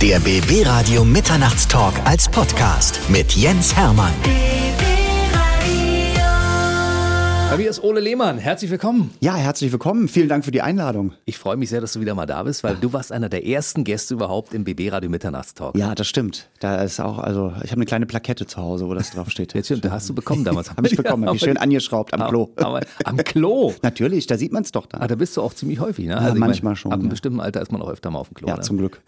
Der BB Radio Mitternachtstalk als Podcast mit Jens Hermann. Bei mir ist Ole Lehmann. Herzlich willkommen. Ja, herzlich willkommen. Vielen Dank für die Einladung. Ich freue mich sehr, dass du wieder mal da bist, weil du warst einer der ersten Gäste überhaupt im BB Radio Mitternachtstalk. Ja, das stimmt. Da ist auch, also ich habe eine kleine Plakette zu Hause, wo das draufsteht. Jetzt stimmt, da hast du bekommen damals. habe ich bekommen, habe ich schön angeschraubt am Klo. Aber, am Klo? Natürlich, da sieht man es doch dann. Ah, da bist du auch ziemlich häufig, ne? Ja, Also ich manchmal mein, schon, Ab einem ja. bestimmten Alter ist man auch öfter mal auf dem Klo. Ja, ne? zum Glück.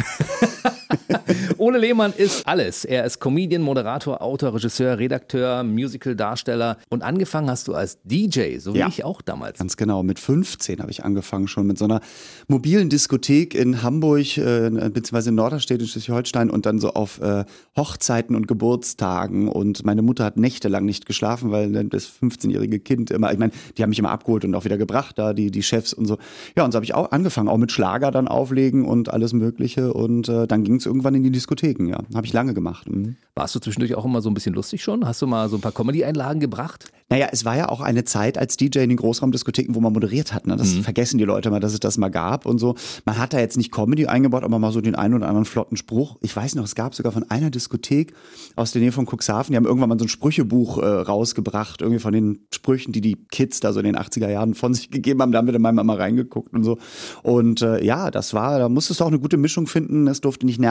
Ole Lehmann ist alles. Er ist Comedian, Moderator, Autor, Regisseur, Redakteur, Musical-Darsteller. Und angefangen hast du als DJ, so wie Ja. ich auch damals. Ganz genau. Mit 15 habe ich angefangen schon mit so einer mobilen Diskothek in Hamburg, äh, beziehungsweise in Norderstedt in Schleswig-Holstein und dann so auf äh, Hochzeiten und Geburtstagen. Und meine Mutter hat nächtelang nicht geschlafen, weil dann das 15-jährige Kind immer, ich meine, die haben mich immer abgeholt und auch wieder gebracht, da die, die Chefs und so. Ja, und so habe ich auch angefangen, auch mit Schlager dann auflegen und alles Mögliche. Und äh, dann ging es irgendwann in die Diskotheken, ja. Habe ich lange gemacht. Mhm. Warst du zwischendurch auch immer so ein bisschen lustig schon? Hast du mal so ein paar Comedy-Einlagen gebracht? Naja, es war ja auch eine Zeit als DJ in den Großraumdiskotheken, wo man moderiert hat. Ne? Das vergessen die Leute mal, dass es das mal gab und so. Man hat da jetzt nicht Comedy eingebaut, aber mal so den einen oder anderen flotten Spruch. Ich weiß noch, es gab sogar von einer Diskothek aus der Nähe von Cuxhaven, die haben irgendwann mal so ein Sprüchebuch äh, rausgebracht, irgendwie von den Sprüchen, die die Kids da so in den 80er Jahren von sich gegeben haben. Da haben wir dann mal, mal reingeguckt und so. Und äh, ja, das war, da musstest du auch eine gute Mischung finden. Es durfte nicht nerven,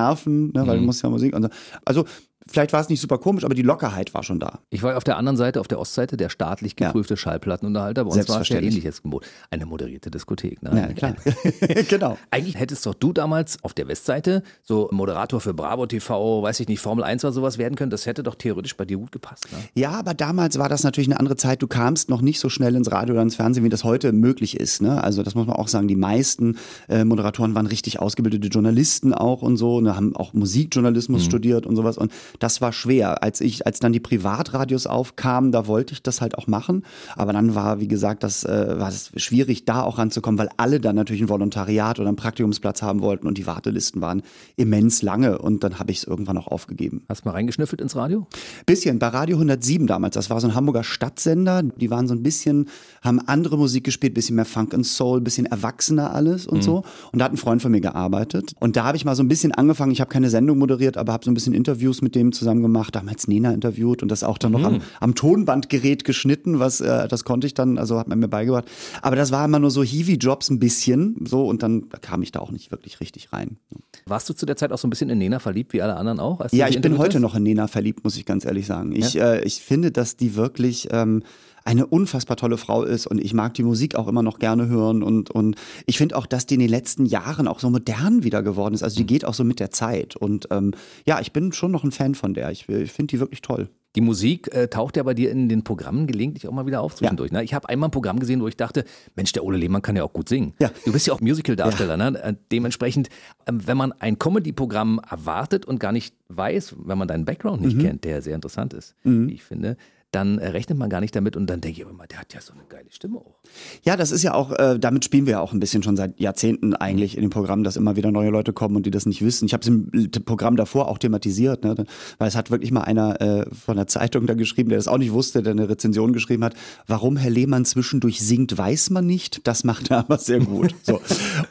ne? weil du musst ja Musik und so. Also vielleicht war es nicht super komisch, aber die Lockerheit war schon da. Ich war auf der anderen Seite, auf der Ostseite, der staatlich Ja. geprüfte Schallplattenunterhalter. Bei uns war es ja Selbstverständlich. ähnlich jetzt Gebot. Eine moderierte Diskothek. Ne? Ja, klar. genau. Eigentlich hättest doch du damals auf der Westseite so Moderator für Bravo TV, weiß ich nicht, Formel 1 oder sowas werden können. Das hätte doch theoretisch bei dir gut gepasst. Ne? Ja, aber damals war das natürlich eine andere Zeit. Du kamst noch nicht so schnell ins Radio oder ins Fernsehen, wie das heute möglich ist. Ne? Also das muss man auch sagen. Die meisten äh, Moderatoren waren richtig ausgebildete Journalisten auch und so, ne, haben auch Musikjournalismus studiert und sowas. Und das war schwer. Als ich, als dann die Privatradios aufkamen, da wollte ich das halt auch machen. Aber dann war, wie gesagt, das äh, war es schwierig, da auch ranzukommen, weil alle dann natürlich ein Volontariat oder einen Praktikumsplatz haben wollten und die Wartelisten waren immens lange. Und dann habe ich es irgendwann auch aufgegeben. Hast du mal reingeschnüffelt ins Radio? Bisschen, bei Radio 107 damals, das war so ein Hamburger Stadtsender, die waren so ein bisschen, haben andere Musik gespielt, bisschen mehr Funk and Soul, bisschen erwachsener alles und so. Und da hat ein Freund von mir gearbeitet. Und da habe ich mal so ein bisschen angefangen, ich habe keine Sendung moderiert, aber habe so ein bisschen Interviews mit dem zusammen gemacht, damals Nena interviewt und das auch dann noch am, am Tonbandgerät geschnitten, was, äh, das konnte ich dann, also hat man mir beigebracht. Aber das war immer nur so Hiwi-Jobs ein bisschen, so, und dann kam ich da auch nicht wirklich richtig rein. Warst du zu der Zeit auch so ein bisschen in Nena verliebt, wie alle anderen auch? Ja, ich bin heute hast? noch in Nena verliebt, muss ich ganz ehrlich sagen. Ich, äh, ich finde, dass die wirklich ähm, eine unfassbar tolle Frau ist und ich mag die Musik auch immer noch gerne hören und, und ich finde auch, dass die in den letzten Jahren auch so modern wieder geworden ist. Also die geht auch so mit der Zeit und ähm, ja, ich bin schon noch ein Fan von der. Ich, ich finde die wirklich toll. Die Musik äh, taucht ja bei dir in den Programmen gelegentlich auch mal wieder auf zwischendurch. Ne? Ich habe einmal ein Programm gesehen, wo ich dachte, Mensch, der Ole Lehmann kann ja auch gut singen. Ja. Du bist ja auch Musical-Darsteller. Ne? Äh, Dementsprechend, ähm, wenn man ein Comedy-Programm erwartet und gar nicht weiß, wenn man deinen Background Mhm. nicht kennt, der sehr interessant ist, wie ich finde, dann äh, rechnet man gar nicht damit und dann denke ich immer, der hat ja so eine geile Stimme auch. Ja, das ist ja auch, äh, damit spielen wir ja auch ein bisschen schon seit Jahrzehnten eigentlich in dem Programm, dass immer wieder neue Leute kommen und die das nicht wissen. Ich habe es im L- Programm davor auch thematisiert, ne? weil es hat wirklich mal einer äh, von der Zeitung da geschrieben, der das auch nicht wusste, der eine Rezension geschrieben hat, warum Herr Lehmann zwischendurch singt, weiß man nicht. Das macht er aber sehr gut. so.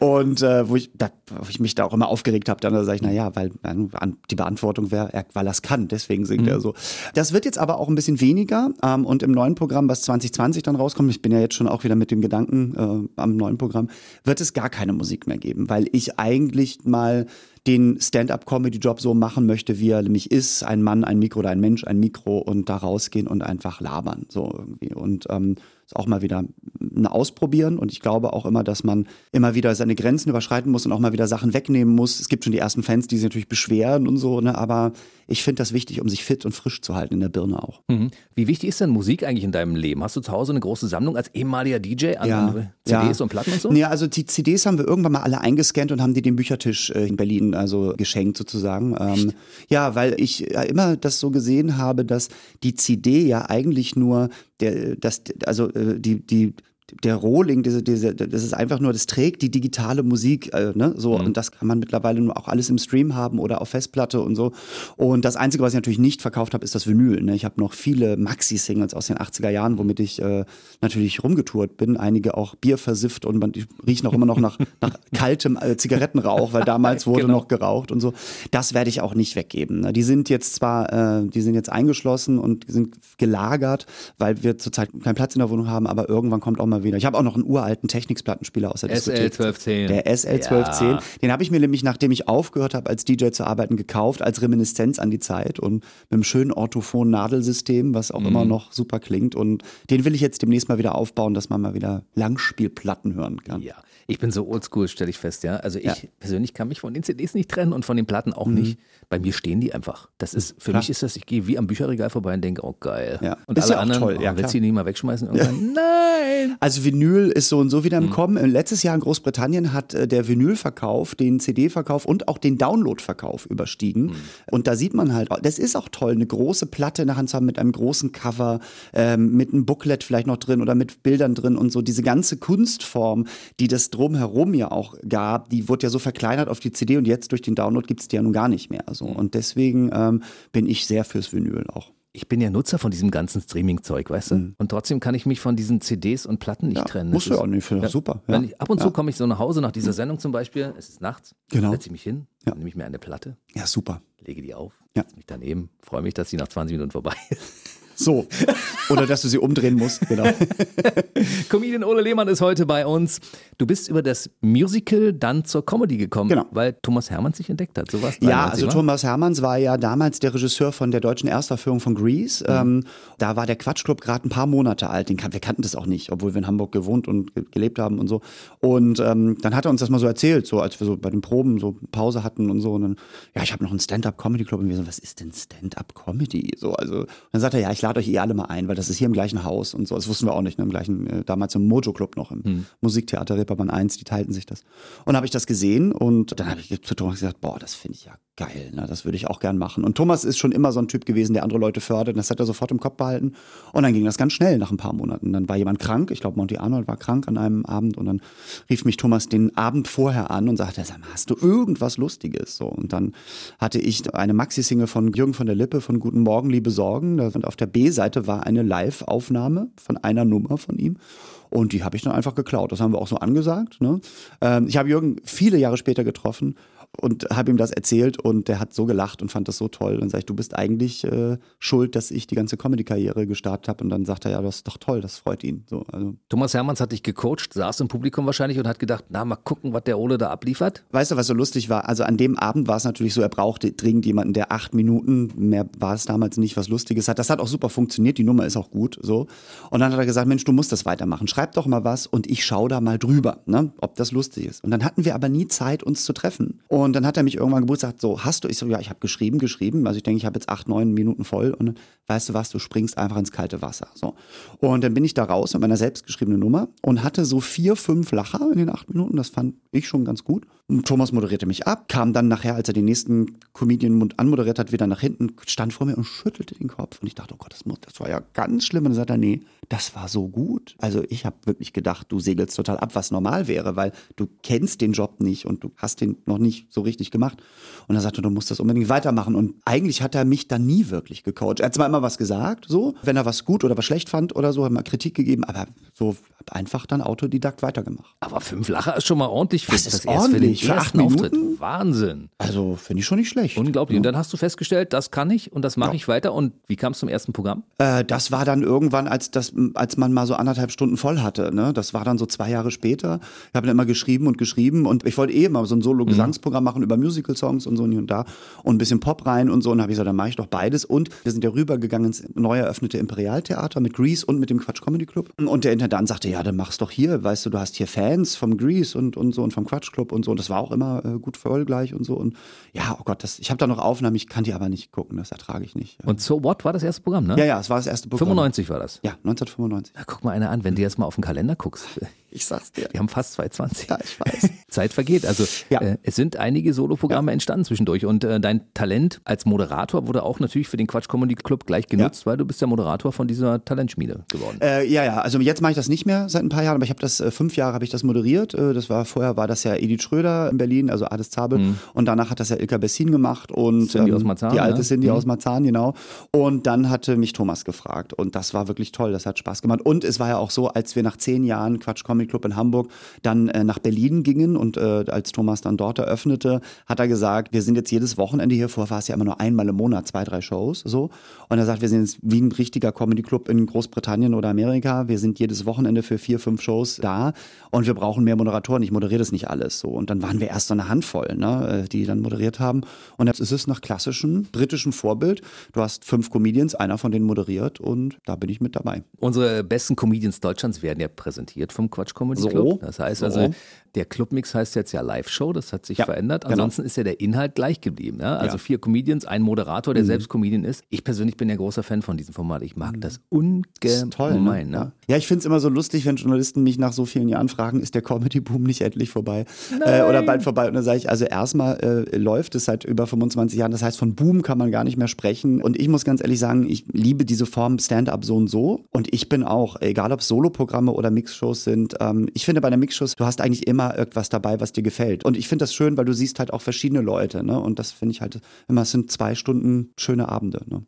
Und äh, wo, ich, da, wo ich mich da auch immer aufgeregt habe, dann da sage ich, na ja, weil die Beantwortung wäre, weil er es kann, deswegen singt er so. Das wird jetzt aber auch ein bisschen weniger ähm, und im neuen Programm, was 2020 dann rauskommt, ich bin ja jetzt schon auch wieder mit dem Gedanken äh, am neuen Programm, wird es gar keine Musik mehr geben, weil ich eigentlich mal den Stand-up-Comedy-Job so machen möchte, wie er nämlich ist. Ein Mann, ein Mikro oder ein Mensch, ein Mikro und da rausgehen und einfach labern. So irgendwie. Und ähm, ist auch mal wieder ein Ausprobieren. Und ich glaube auch immer, dass man immer wieder seine Grenzen überschreiten muss und auch mal wieder Sachen wegnehmen muss. Es gibt schon die ersten Fans, die sich natürlich beschweren und so, ne? aber ich finde das wichtig, um sich fit und frisch zu halten in der Birne auch. Mhm. Wie wichtig ist denn Musik eigentlich in deinem Leben? Hast du zu Hause eine große Sammlung als ehemaliger DJ an Ja, CDs ja. und Platten und so? Nee, also die CDs haben wir irgendwann mal alle eingescannt und haben die dem Büchertisch äh, in Berlin also geschenkt sozusagen. Ähm, ja, weil ich ja immer das so gesehen habe, dass die CD ja eigentlich nur der, das, also äh, die, die der Rohling, diese, diese, das ist einfach nur, das trägt die digitale Musik, äh, ne? So, Mhm. und das kann man mittlerweile nur auch alles im Stream haben oder auf Festplatte und so. Und das Einzige, was ich natürlich nicht verkauft habe, ist das Vinyl. Ne? Ich habe noch viele Maxi-Singles aus den 80er Jahren, womit ich äh, natürlich rumgetourt bin. Einige auch Bier versifft und man die riechen auch immer noch nach, nach kaltem äh, Zigarettenrauch, weil damals wurde Genau. noch geraucht und so. Das werde ich auch nicht weggeben. Ne? Die sind jetzt zwar, äh, die sind jetzt eingeschlossen und sind gelagert, weil wir zurzeit keinen Platz in der Wohnung haben, aber irgendwann kommt auch mal wieder. Ich habe auch noch einen uralten Technics-Plattenspieler aus der Diskothek. SL1210. Der SL1210. Ja. Den habe ich mir nämlich, nachdem ich aufgehört habe, als DJ zu arbeiten, gekauft, als Reminiszenz an die Zeit und mit einem schönen orthophonen Nadelsystem, was auch Mhm. immer noch super klingt. Und den will ich jetzt demnächst mal wieder aufbauen, dass man mal wieder Langspielplatten hören kann. Ja, ich bin so oldschool, stelle ich fest, ja. Also ich Ja. persönlich kann mich von den CDs nicht trennen und von den Platten auch nicht. Bei mir stehen die einfach. Das ist, für Mhm. Klar. mich ist das, ich gehe wie am Bücherregal vorbei und denke, oh geil. Ja. Und Ist alle ja auch anderen, toll, oh, ja, willst du die nicht mal wegschmeißen irgendwann? Nein! Also Vinyl ist so und so wieder im Mhm. Kommen. Letztes Jahr in Großbritannien hat äh, der Vinylverkauf den CD-Verkauf und auch den Download-Verkauf überstiegen. Mhm. Und da sieht man halt, das ist auch toll, eine große Platte in der Hand zu haben mit einem großen Cover, ähm, mit einem Booklet vielleicht noch drin oder mit Bildern drin und so. Diese ganze Kunstform, die das drumherum ja auch gab, die wurde ja so verkleinert auf die CD und jetzt durch den Download gibt es die ja nun gar nicht mehr. So. Mhm. Und deswegen ähm, bin ich sehr fürs Vinyl auch. Ich bin ja Nutzer von diesem ganzen Streaming-Zeug, weißt du? Und trotzdem kann ich mich von diesen CDs und Platten nicht Mhm. Ja, trennen. ist- ja auch nicht, finde ich super. Ja. Ich, ab und zu Ja. komme ich so nach Hause nach dieser Sendung zum Beispiel, es ist nachts, Genau. setze ich mich hin, Ja. nehme ich mir eine Platte, Ja, super. lege die auf, Ja. setze mich daneben, freue mich, dass sie nach 20 Minuten vorbei ist. So. Oder dass du sie umdrehen musst, genau. Comedian Ole Lehmann ist heute bei uns. Du bist über das Musical dann zur Comedy gekommen, Genau. weil Thomas Hermann sich entdeckt hat. So Ja, also Thomas Hermanns war ja damals der Regisseur von der deutschen Erstaufführung von Grease. Ähm, da war der Quatschclub gerade ein paar Monate alt. Den kan wir kannten das auch nicht, obwohl wir in Hamburg gewohnt und ge gelebt haben und so. Und ähm, dann hat er uns das mal so erzählt, so als wir so bei den Proben so Pause hatten und so. Und dann, ja, ich habe noch einen Stand-up-Comedy-Club. Und wir so, was ist denn Stand-up-Comedy? So, also, dann sagt er, ja, ich lade euch eh alle mal ein, weil das ist hier im gleichen Haus und so. Das wussten wir auch nicht, ne? im gleichen, äh, damals im Mojo-Club noch, im Musiktheater Reeperbahn 1, die teilten sich das. Und habe ich das gesehen und dann habe ich zu Thomas gesagt, boah, das finde ich ja geil, ne? das würde ich auch gern machen. Und Thomas ist schon immer so ein Typ gewesen, der andere Leute fördert. Und das hat er sofort im Kopf behalten. Und dann ging das ganz schnell nach ein paar Monaten. Dann war jemand krank, ich glaube Monty Arnold war krank an einem Abend und dann rief mich Thomas den Abend vorher an und sagte, sag mal, hast du irgendwas Lustiges? So, und dann hatte ich eine Maxi-Single von Jürgen von der Lippe von Guten Morgen, liebe Sorgen. Und auf der B-Seite war eine Live-Aufnahme von einer Nummer von ihm. Und die habe ich dann einfach geklaut. Das haben wir auch so angesagt. Ne? Ähm, ich habe Jürgen viele Jahre später getroffen und habe ihm das erzählt und der hat so gelacht und fand das so toll. Und dann sage ich, du bist eigentlich äh, schuld, dass ich die ganze Comedy-Karriere gestartet habe. Und dann sagt er, ja, das ist doch toll, das freut ihn. So, also, Thomas Hermanns hat dich gecoacht, saß im Publikum wahrscheinlich und hat gedacht, na, mal gucken, was der Ole da abliefert. Weißt du, was so lustig war? Also an dem Abend war es natürlich so, er brauchte dringend jemanden, der acht Minuten, mehr war es damals nicht, was Lustiges hat. Das hat auch super funktioniert, die Nummer ist auch gut, so. Und dann hat er gesagt, Mensch, du musst das weitermachen. Schreib doch mal was und ich schaue da mal drüber, ne, ob das lustig ist. Und dann hatten wir aber nie Zeit, uns zu treffen. Und dann hat er mich irgendwann gebucht, sagt so, hast du? Ich so, ja, ich habe geschrieben, geschrieben. Also ich denke, ich habe jetzt acht, neun Minuten voll. Und weißt du was, du springst einfach ins kalte Wasser. So. Und dann bin ich da raus mit meiner selbstgeschriebenen Nummer und hatte so vier, fünf Lacher in den acht Minuten. Das fand ich schon ganz gut. Und Thomas moderierte mich ab, kam dann nachher, als er den nächsten Comedian anmoderiert hat, wieder nach hinten, stand vor mir und schüttelte den Kopf. Und ich dachte, oh Gott, das, muss, das war ja ganz schlimm. Und dann sagt er, nee, das war so gut. Also ich habe wirklich gedacht, du segelst total ab, was normal wäre, weil du kennst den Job nicht und du hast den noch nicht so richtig gemacht. Und er sagte, du musst das unbedingt weitermachen. Und eigentlich hat er mich da nie wirklich gecoacht. Er hat zwar immer was gesagt, so, wenn er was gut oder was schlecht fand oder so, hat mal Kritik gegeben, aber so einfach dann Autodidakt weitergemacht. Aber fünf Lacher ist schon mal ordentlich für Das ist erst für den ordentlich. Für acht ersten Auftritt. Wahnsinn. Also finde ich schon nicht schlecht. Unglaublich. Und dann hast du festgestellt, das kann ich und das mache ich weiter. Und wie kam es zum ersten Programm? Äh, das war dann irgendwann, als, das, als man mal so anderthalb Stunden voll hatte. Ne? Das war dann so zwei Jahre später. Ich habe dann immer geschrieben und geschrieben und ich wollte eh mal so ein Solo-Gesangsprogramm machen über Musical-Songs und so und hier und da und ein bisschen Pop rein und so. Und habe ich gesagt, dann mache ich doch beides. Und wir sind ja rübergegangen ins neu eröffnete Imperialtheater mit Grease und mit dem Quatsch Comedy Club. Und der Intendant sagte, ja, dann mach's doch hier. Weißt du, du hast hier Fans vom Grease und, und so und vom Quatsch Club und so. Und das war auch immer äh, gut voll gleich und so. Und ja, oh Gott, das, ich habe da noch Aufnahmen, ich kann die aber nicht gucken. Das ertrage ich nicht. Und So What war das erste Programm, ne? ja, ja, es war das erste Programm. 95 war das. Ja, 1995. Na, guck mal einer an, wenn du jetzt mal auf den Kalender guckst. Ich sag's dir. Wir haben fast 220. Ja, ich weiß. Zeit vergeht. Also Ja. äh, es sind einige Soloprogramme entstanden zwischendurch und äh, dein Talent als Moderator wurde auch natürlich für den Quatsch Comedy Club gleich genutzt, weil du bist der Moderator von dieser Talentschmiede geworden. Äh, ja, ja, also jetzt mache ich das nicht mehr seit ein paar Jahren, aber ich habe das, äh, fünf Jahre habe ich das moderiert. Äh, das war, vorher war das ja Edith Schröder in Berlin, also Ades Zabel. Und danach hat das ja Ilka Bessin gemacht und Mhm. ähm, Cindy aus Marzahn, die alte ne? Cindy Mhm. aus Marzahn, genau. Und dann hatte mich Thomas gefragt und das war wirklich toll, das hat Spaß gemacht. Und es war ja auch so, als wir nach zehn Jahren Quatsch Comedy Club in Hamburg dann äh, nach Berlin gingen und äh, als Thomas dann dort eröffnete, hat er gesagt, wir sind jetzt jedes Wochenende hier, vorher war es ja immer nur einmal im Monat, zwei, drei Shows, so. Und er sagt, wir sind jetzt wie ein richtiger Comedy Club in Großbritannien oder Amerika, wir sind jedes Wochenende für vier, fünf Shows da und wir brauchen mehr Moderatoren, ich moderiere das nicht alles, so. Und dann waren wir erst so eine Handvoll, ne, äh, die dann moderiert haben. Und jetzt ist es nach klassischem britischen Vorbild, du hast fünf Comedians, einer von denen moderiert und da bin ich mit dabei. Unsere besten Comedians Deutschlands werden ja präsentiert vom Quatsch Comedy So. Club. Das heißt So. also, der Clubmix heißt jetzt ja Live-Show, das hat sich Ja, verändert. genau. Ansonsten ist ja der Inhalt gleich geblieben. Ja? Also Ja. Mhm. vier Comedians, ein Moderator, der selbst Comedian ist. Ich persönlich bin ja großer Fan von diesem Format. Ich mag das Ist toll, ungemein. ne? Ne? Ja, ich finde es immer so lustig, wenn Journalisten mich nach so vielen Jahren fragen, ist der Comedy-Boom nicht endlich vorbei? Äh, oder bald vorbei? Und dann sage ich, also erstmal äh, läuft es seit über 25 Jahren. Das heißt, von Boom kann man gar nicht mehr sprechen. Und ich muss ganz ehrlich sagen, ich liebe diese Form Stand-up so und so. Und ich bin auch, egal ob es Soloprogramme oder Mixshows sind, ähm, ich finde bei einer Mixshows, du hast eigentlich immer irgendwas dabei, was dir gefällt. Und ich finde das schön, weil du siehst halt auch verschiedene Leute. Ne? Und das finde ich halt immer, es sind zwei Stunden schöne Abende. Ne?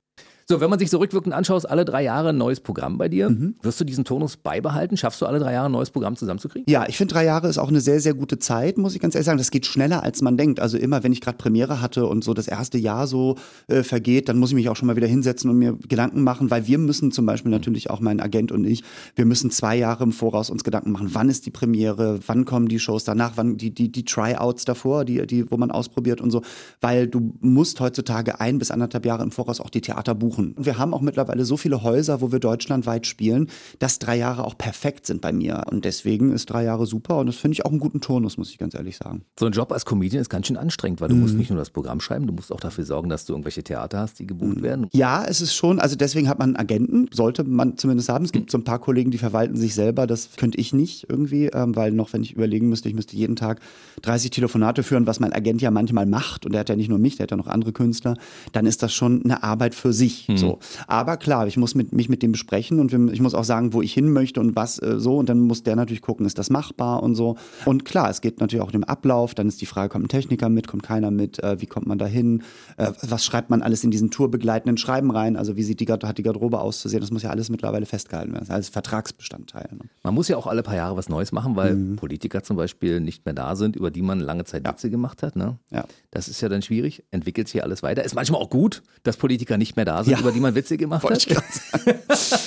So, wenn man sich so rückwirkend anschaut, alle drei Jahre ein neues Programm bei dir. Mhm. Wirst du diesen Tonus beibehalten? Schaffst du alle drei Jahre ein neues Programm zusammenzukriegen? Ja, ich finde drei Jahre ist auch eine sehr, sehr gute Zeit, muss ich ganz ehrlich sagen. Das geht schneller, als man denkt. Also immer, wenn ich gerade Premiere hatte und so das erste Jahr so äh, vergeht, dann muss ich mich auch schon mal wieder hinsetzen und mir Gedanken machen, weil wir müssen zum Beispiel natürlich auch mein Agent und ich, wir müssen zwei Jahre im Voraus uns Gedanken machen, wann ist die Premiere, wann kommen die Shows danach, wann die, die, die Tryouts davor, die, die, wo man ausprobiert und so. Weil du musst heutzutage ein bis anderthalb Jahre im Voraus auch die Theater buchen. Und wir haben auch mittlerweile so viele Häuser, wo wir deutschlandweit spielen, dass drei Jahre auch perfekt sind bei mir. Und deswegen ist drei Jahre super und das finde ich auch einen guten Turnus, muss ich ganz ehrlich sagen. So ein Job als Comedian ist ganz schön anstrengend, weil du Mhm. musst nicht nur das Programm schreiben, du musst auch dafür sorgen, dass du irgendwelche Theater hast, die gebucht Mhm. werden. Ja, es ist schon, also deswegen hat man einen Agenten, sollte man zumindest haben. Es gibt so ein paar Kollegen, die verwalten sich selber, das könnte ich nicht irgendwie, ähm, weil noch, wenn ich überlegen müsste, ich müsste jeden Tag 30 Telefonate führen, was mein Agent ja manchmal macht und der hat ja nicht nur mich, der hat ja noch andere Künstler, dann ist das schon eine Arbeit für sich. So. Aber klar, ich muss mit, mich mit dem besprechen und ich muss auch sagen, wo ich hin möchte und was äh, so und dann muss der natürlich gucken, ist das machbar und so. Und klar, es geht natürlich auch um den Ablauf, dann ist die Frage, kommt ein Techniker mit, kommt keiner mit, äh, wie kommt man da hin, äh, was schreibt man alles in diesen tourbegleitenden Schreiben rein, also wie sieht die, hat die Garderobe auszusehen, das muss ja alles mittlerweile festgehalten werden, das ist alles Vertragsbestandteil. Ne? Man muss ja auch alle paar Jahre was Neues machen, weil Mhm. Politiker zum Beispiel nicht mehr da sind, über die man lange Zeit Witze gemacht hat. Ne? Ja. Das ist ja dann schwierig. Entwickelt sich alles weiter. Ist manchmal auch gut, dass Politiker nicht mehr da sind, Ja. Über die man Witze gemacht hat.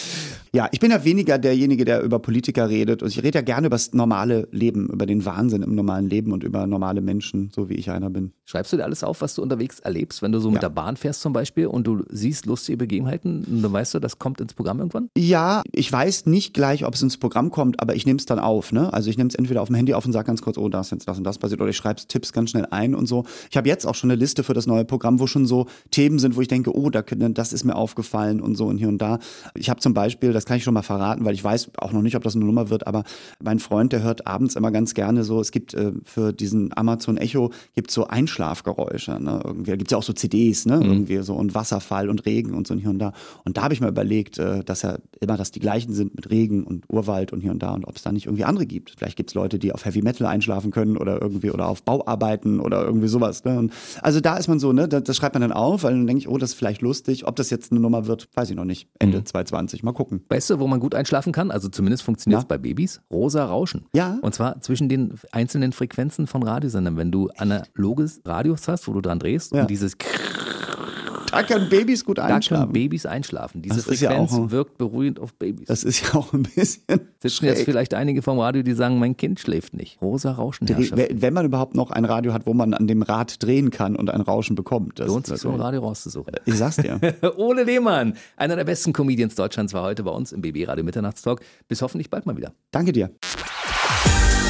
Ja, ich bin ja weniger derjenige, der über Politiker redet. Und ich rede ja gerne über das normale Leben, über den Wahnsinn im normalen Leben und über normale Menschen, so wie ich einer bin. Schreibst du dir alles auf, was du unterwegs erlebst, wenn du so mit Ja. der Bahn fährst zum Beispiel und du siehst lustige Begebenheiten und dann weißt du, das kommt ins Programm irgendwann? Ja, ich weiß nicht gleich, ob es ins Programm kommt, aber ich nehme es dann auf. Ne? Also ich nehme es entweder auf dem Handy auf und sage ganz kurz, oh, da ist jetzt das und das passiert, oder ich schreibe Tipps ganz schnell ein und so. Ich habe jetzt auch schon eine Liste für das neue Programm, wo schon so Themen sind, wo ich denke, oh, da, können- das ist mir aufgefallen und so und hier und da. Ich habe zum Beispiel, das kann ich schon mal verraten, weil ich weiß auch noch nicht, ob das eine Nummer wird, aber mein Freund, der hört abends immer ganz gerne so, es gibt äh, für diesen Amazon Echo gibt so Einschlafgeräusche. Ne? Irgendwie gibt es ja auch so CDs, ne? Irgendwie so und Wasserfall und Regen und so und hier und da. Und da habe ich mir überlegt, äh, dass ja immer das die gleichen sind mit Regen und Urwald und hier und da und ob es da nicht irgendwie andere gibt. Vielleicht gibt es Leute, die auf Heavy Metal einschlafen können oder irgendwie oder auf Bauarbeiten oder irgendwie sowas. Ne? Und also da ist man so, ne, das, das schreibt man dann auf, weil dann denke ich, oh, das ist vielleicht lustig. Ob das jetzt eine Nummer wird, weiß ich noch nicht. Ende 2020. Mal gucken. Weißt du, wo man gut einschlafen kann? Also zumindest funktioniert es Na? bei Babys. Rosa Rauschen. Ja. Und zwar zwischen den einzelnen Frequenzen von Radiosendern. Wenn du analoges Radios hast, wo du dran drehst Ja. und dieses Da können Babys gut da können einschlafen. Babys einschlafen. Diese Das ist ja Frequenz auch- wirkt beruhigend auf Babys. Das ist ja auch ein bisschen. Sitzen jetzt schräg. vielleicht einige vom Radio, die sagen, mein Kind schläft nicht. Rosa Rauschen. Wenn man überhaupt noch ein Radio hat, wo man an dem Rad drehen kann und ein Rauschen bekommt. Das Lohnt sich so ein Radio rauszusuchen. Ich sag's dir. Ole Lehmann, einer der besten Comedians Deutschlands, war heute bei uns im BB Radio Mitternachtstalk. Bis hoffentlich bald mal wieder. Danke dir.